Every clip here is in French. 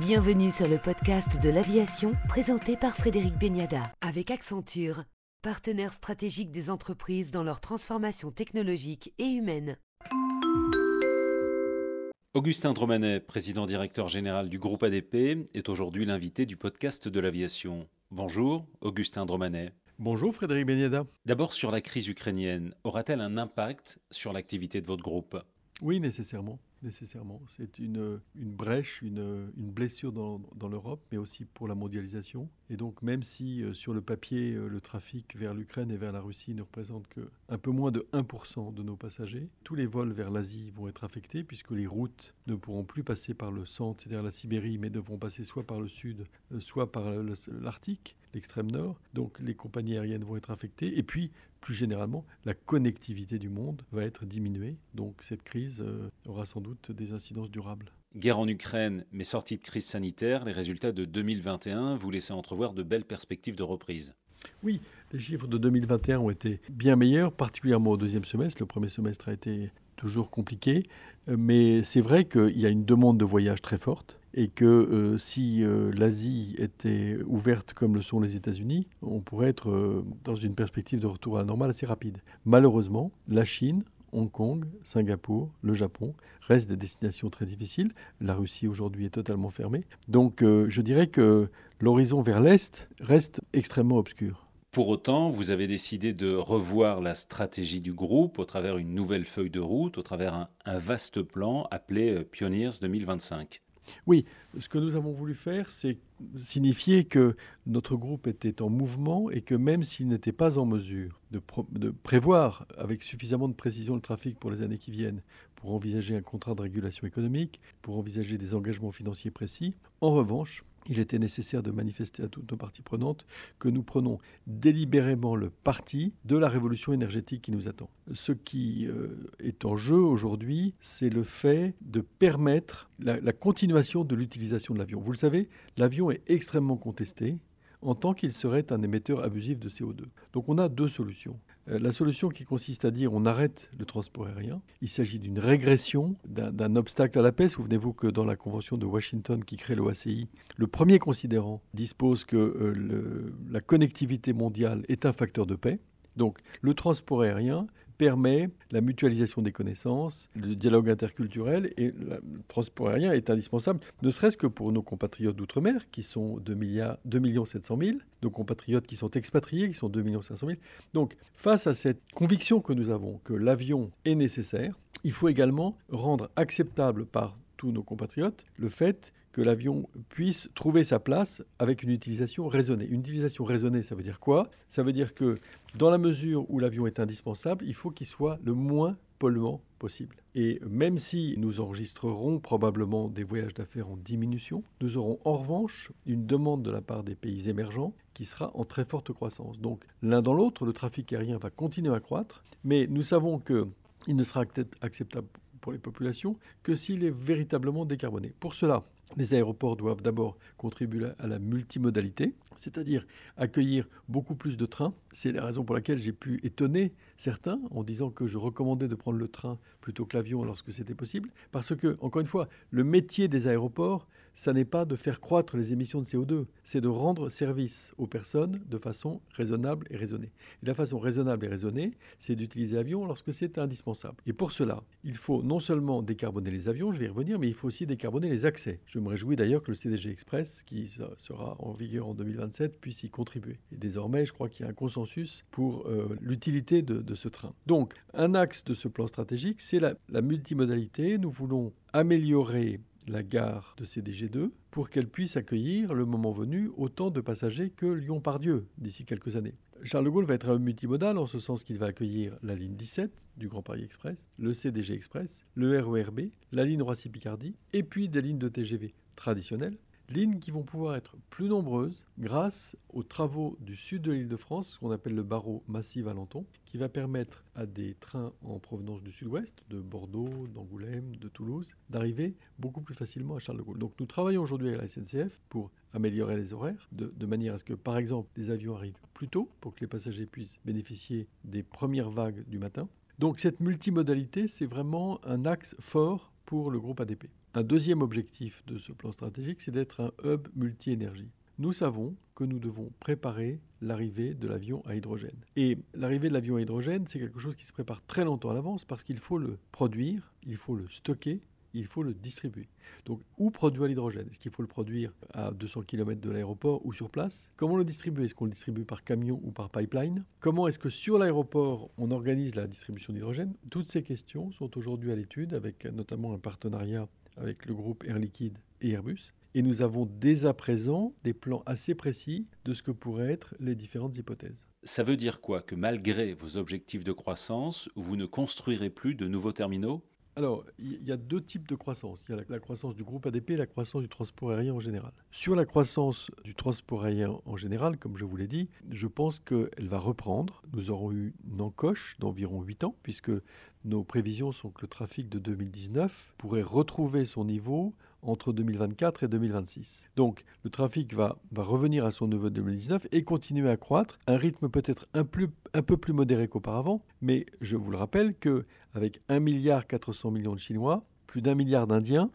Bienvenue sur le podcast de l'aviation présenté par Frédéric Beniada avec Accenture, partenaire stratégique des entreprises dans leur transformation technologique et humaine. Augustin Dromanet, président directeur général du groupe ADP, est aujourd'hui l'invité du podcast de l'aviation. Bonjour, Augustin Dromanet. Bonjour Frédéric Beniada. D'abord sur la crise ukrainienne, aura-t-elle un impact sur l'activité de votre groupe? Oui, nécessairement nécessairement. C'est une, une brèche, une, une blessure dans, dans l'Europe, mais aussi pour la mondialisation. Et donc, même si euh, sur le papier, euh, le trafic vers l'Ukraine et vers la Russie ne représente que un peu moins de 1% de nos passagers, tous les vols vers l'Asie vont être affectés puisque les routes ne pourront plus passer par le centre, c'est-à-dire la Sibérie, mais devront passer soit par le sud, euh, soit par l'Arctique, l'extrême nord. Donc, les compagnies aériennes vont être affectées. Et puis, plus généralement, la connectivité du monde va être diminuée. Donc cette crise aura sans doute des incidences durables. Guerre en Ukraine, mais sortie de crise sanitaire, les résultats de 2021 vous laissent entrevoir de belles perspectives de reprise. Oui, les chiffres de 2021 ont été bien meilleurs, particulièrement au deuxième semestre. Le premier semestre a été toujours compliqué, euh, mais c'est vrai qu'il y a une demande de voyage très forte et que euh, si euh, l'Asie était ouverte comme le sont les États-Unis, on pourrait être dans une perspective de retour à la normale assez rapide. Malheureusement, la Chine, Hong Kong, Singapour, le Japon restent des destinations très difficiles. La Russie aujourd'hui est totalement fermée. Donc je dirais que l'horizon vers l'Est reste extrêmement obscur. Pour autant, vous avez décidé de revoir la stratégie du groupe au travers une nouvelle feuille de route, au travers un, un vaste plan appelé Pioneers 2025. Oui, ce que nous avons voulu faire, c'est signifier que notre groupe était en mouvement et que même s'il n'était pas en mesure de, prévoir avec suffisamment de précision le trafic pour les années qui viennent, pour envisager un contrat de régulation économique, pour envisager des engagements financiers précis, en revanche, il était nécessaire de manifester à toutes nos parties prenantes que nous prenons délibérément le parti de la révolution énergétique qui nous attend. Ce qui euh, est en jeu aujourd'hui, c'est le fait de permettre la, la continuation de l'utilisation de l'avion. Vous le savez, l'avion est extrêmement contesté en tant qu'il serait un émetteur abusif de CO2. Donc on a deux solutions. Euh, la solution qui consiste à dire on arrête le transport aérien, il s'agit d'une régression, d'un obstacle à la paix. Souvenez-vous que dans la Convention de Washington qui crée l'OACI, le premier considérant dispose que euh, la connectivité mondiale est un facteur de paix. Donc le transport aérien permet la mutualisation des connaissances, le dialogue interculturel et le transport aérien est indispensable, ne serait-ce que pour nos compatriotes d'outre-mer qui sont 2, milliards, 2 700 000, nos compatriotes qui sont expatriés qui sont 2 500 000. Donc face à cette conviction que nous avons que l'avion est nécessaire, il faut également rendre acceptable par tous nos compatriotes le fait que l'avion puisse trouver sa place avec une utilisation raisonnée. Une utilisation raisonnée, ça veut dire quoi? Ça veut dire que dans la mesure où l'avion est indispensable, il faut qu'il soit le moins polluant possible. Et même si nous enregistrerons probablement des voyages d'affaires en diminution, nous aurons en revanche une demande de la part des pays émergents qui sera en très forte croissance. Donc l'un dans l'autre, le trafic aérien va continuer à croître, mais nous savons qu'il ne sera acceptable pour les populations que s'il est véritablement décarboné. Pour cela, les aéroports doivent d'abord contribuer à la multimodalité, c'est-à-dire accueillir beaucoup plus de trains. C'est la raison pour laquelle j'ai pu étonner certains en disant que je recommandais de prendre le train plutôt que l'avion lorsque c'était possible. Parce que, encore une fois, le métier des aéroports, ça n'est pas de faire croître les émissions de CO2, c'est de rendre service aux personnes de façon raisonnable et raisonnée. Et la façon raisonnable et raisonnée, c'est d'utiliser l'avion lorsque c'est indispensable. Et pour cela, il faut non seulement décarboner les avions, je vais y revenir, mais il faut aussi décarboner les accès. Je me réjouis d'ailleurs que le CDG Express, qui sera en vigueur en 2027, puisse y contribuer. Et désormais, je crois qu'il y a un consensus pour euh, l'utilité de, ce train. Donc, un axe de ce plan stratégique, c'est la multimodalité. Nous voulons améliorer la gare de CDG2 pour qu'elle puisse accueillir, le moment venu, autant de passagers que Lyon-Pardieu d'ici quelques années. Charles de Gaulle va être un multimodal en ce sens qu'il va accueillir la ligne 17 du Grand Paris Express, le CDG Express, le RERB, la ligne Roissy-Picardie et puis des lignes de TGV traditionnelles lignes qui vont pouvoir être plus nombreuses grâce aux travaux du sud de l'île de France, ce qu'on appelle le barreau massif-Valenton, qui va permettre à des trains en provenance du sud-ouest, de Bordeaux, d'Angoulême, de Toulouse, d'arriver beaucoup plus facilement à Charles de Gaulle. Donc nous travaillons aujourd'hui avec la SNCF pour améliorer les horaires, de, de, manière à ce que, par exemple, les avions arrivent plus tôt pour que les passagers puissent bénéficier des premières vagues du matin. Donc cette multimodalité, c'est vraiment un axe fort pour le groupe ADP. Un deuxième objectif de ce plan stratégique, c'est d'être un hub multi-énergie. Nous savons que nous devons préparer l'arrivée de l'avion à hydrogène. Et l'arrivée de l'avion à hydrogène, c'est quelque chose qui se prépare très longtemps à l'avance parce qu'il faut le produire, il faut le stocker, il faut le distribuer. Donc, où produire l'hydrogène? Est-ce qu'il faut le produire à 200 km de l'aéroport ou sur place? Comment le distribuer? Est-ce qu'on le distribue par camion ou par pipeline? Comment est-ce que sur l'aéroport, on organise la distribution d'hydrogène? Toutes ces questions sont aujourd'hui à l'étude avec notamment un partenariat avec le groupe Air Liquide et Airbus. Et nous avons dès à présent des plans assez précis de ce que pourraient être les différentes hypothèses. Ça veut dire quoi? Que malgré vos objectifs de croissance, vous ne construirez plus de nouveaux terminaux? Alors, il y a deux types de croissance. Il y a la, croissance du groupe ADP et la croissance du transport aérien en général. Sur la croissance du transport aérien en général, comme je vous l'ai dit, je pense qu'elle va reprendre. Nous aurons eu une encoche d'environ 8 ans, puisque nos prévisions sont que le trafic de 2019 pourrait retrouver son niveau entre 2024 et 2026. Donc le trafic va, revenir à son niveau de 2019 et continuer à croître, un rythme peut-être un, peu plus modéré qu'auparavant, mais je vous le rappelle qu'avec 1,4 milliard de Chinois, plus d'un milliard d'Indiens,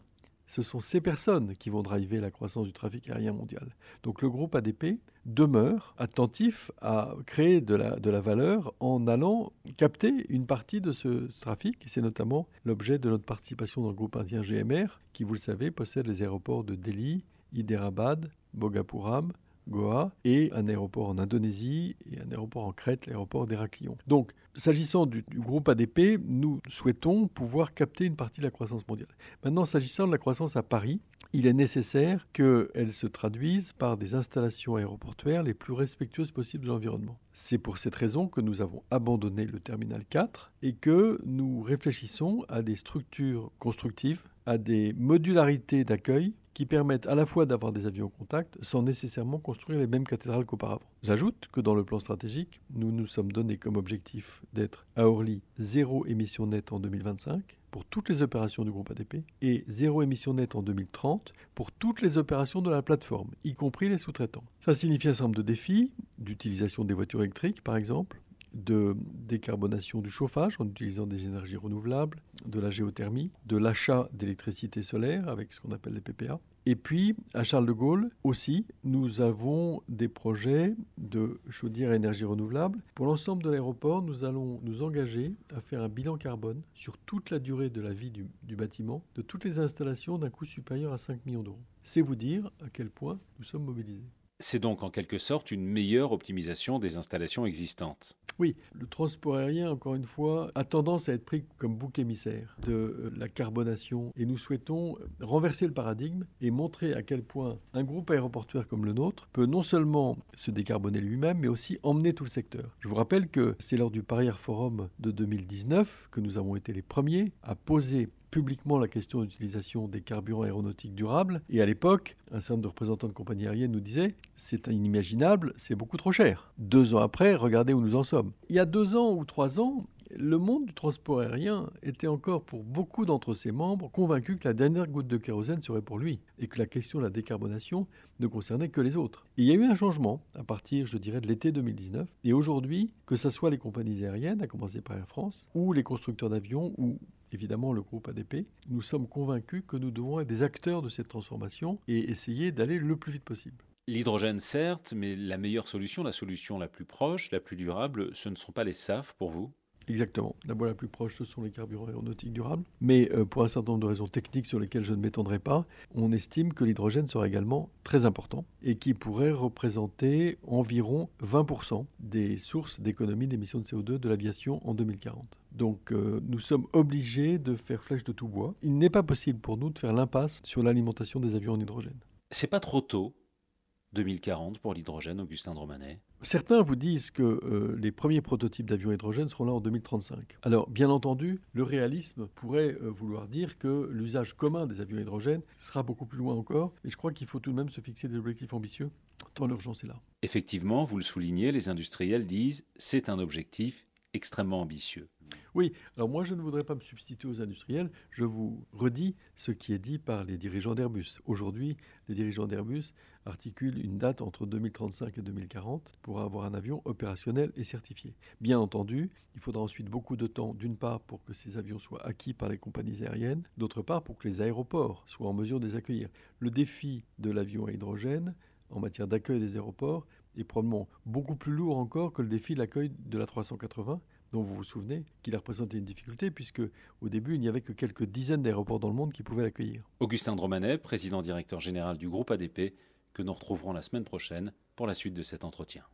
ce sont ces personnes qui vont driver la croissance du trafic aérien mondial. Donc le groupe ADP demeure attentif à créer de la, valeur en allant capter une partie de ce trafic. C'est notamment l'objet de notre participation dans le groupe indien GMR, qui, vous le savez, possède les aéroports de Delhi, Hyderabad, Bogapuram, Goa, et un aéroport en Indonésie et un aéroport en Crète, l'aéroport d'Héraklion. Donc, s'agissant du, groupe ADP, nous souhaitons pouvoir capter une partie de la croissance mondiale. Maintenant, s'agissant de la croissance à Paris, il est nécessaire qu'elle se traduise par des installations aéroportuaires les plus respectueuses possibles de l'environnement. C'est pour cette raison que nous avons abandonné le terminal 4 et que nous réfléchissons à des structures constructives, à des modularités d'accueil qui permettent à la fois d'avoir des avions en contact sans nécessairement construire les mêmes cathédrales qu'auparavant. J'ajoute que dans le plan stratégique, nous nous sommes donné comme objectif d'être à Orly zéro émission nette en 2025 pour toutes les opérations du groupe ADP et zéro émission nette en 2030 pour toutes les opérations de la plateforme, y compris les sous-traitants. Ça signifie un certain nombre de défis, d'utilisation des voitures électriques par exemple, de décarbonation du chauffage en utilisant des énergies renouvelables, de la géothermie, de l'achat d'électricité solaire avec ce qu'on appelle les PPA. Et puis, à Charles de Gaulle aussi, nous avons des projets de chaudière à énergie renouvelable. Pour l'ensemble de l'aéroport, nous allons nous engager à faire un bilan carbone sur toute la durée de la vie du, du bâtiment, de toutes les installations d'un coût supérieur à 5 millions d'euros. C'est vous dire à quel point nous sommes mobilisés. C'est donc en quelque sorte une meilleure optimisation des installations existantes. Oui, le transport aérien, encore une fois, a tendance à être pris comme bouc émissaire de euh, la carbonation. Et nous souhaitons renverser le paradigme et montrer à quel point un groupe aéroportuaire comme le nôtre peut non seulement se décarboner lui-même, mais aussi emmener tout le secteur. Je vous rappelle que c'est lors du Paris Air Forum de 2019 que nous avons été les premiers à poser publiquement la question de l'utilisation des carburants aéronautiques durables. Et à l'époque, un certain nombre de représentants de compagnies aériennes nous disaient c'est inimaginable, c'est beaucoup trop cher. Deux ans après, regardez où nous en sommes. Il y a deux ans ou trois ans, le monde du transport aérien était encore pour beaucoup d'entre ses membres convaincu que la dernière goutte de kérosène serait pour lui et que la question de la décarbonation ne concernait que les autres. il y a eu un changement à partir, je dirais, de l'été 2019. Et aujourd'hui, que ce soit les compagnies aériennes, à commencer par Air France, ou les constructeurs d'avions, ou évidemment le groupe ADP, nous sommes convaincus que nous devons être des acteurs de cette transformation et essayer d'aller le plus vite possible. L'hydrogène, certes, mais la meilleure solution, la solution la plus proche, la plus durable, ce ne sont pas les SAF pour vous? Exactement. La voie la plus proche, ce sont les carburants aéronautiques durables. Mais euh, pour un certain nombre de raisons techniques sur lesquelles je ne m'étendrai pas, on estime que l'hydrogène sera également très important et qui pourrait représenter environ 20% des sources d'économie d'émissions de CO2 de l'aviation en 2040. Donc euh, nous sommes obligés de faire flèche de tout bois. Il n'est pas possible pour nous de faire l'impasse sur l'alimentation des avions en hydrogène. C'est pas trop tôt 2040 pour l'hydrogène, Augustin Dromanet Certains vous disent que euh, les premiers prototypes d'avions hydrogène seront là en 2035. Alors, bien entendu, le réalisme pourrait euh, vouloir dire que l'usage commun des avions hydrogène sera beaucoup plus loin encore, mais je crois qu'il faut tout de même se fixer des objectifs ambitieux, tant l'urgence est là. Effectivement, vous le soulignez, les industriels disent c'est un objectif extrêmement ambitieux. Oui, alors moi je ne voudrais pas me substituer aux industriels, je vous redis ce qui est dit par les dirigeants d'Airbus. Aujourd'hui, les dirigeants d'Airbus articulent une date entre 2035 et 2040 pour avoir un avion opérationnel et certifié. Bien entendu, il faudra ensuite beaucoup de temps, d'une part pour que ces avions soient acquis par les compagnies aériennes, d'autre part pour que les aéroports soient en mesure de les accueillir. Le défi de l'avion à hydrogène en matière d'accueil des aéroports est probablement beaucoup plus lourd encore que le défi de l'accueil de la 380 dont vous vous souvenez qu'il a représenté une difficulté, puisque au début, il n'y avait que quelques dizaines d'aéroports dans le monde qui pouvaient l'accueillir. Augustin Dromanet, président directeur général du groupe ADP, que nous retrouverons la semaine prochaine pour la suite de cet entretien.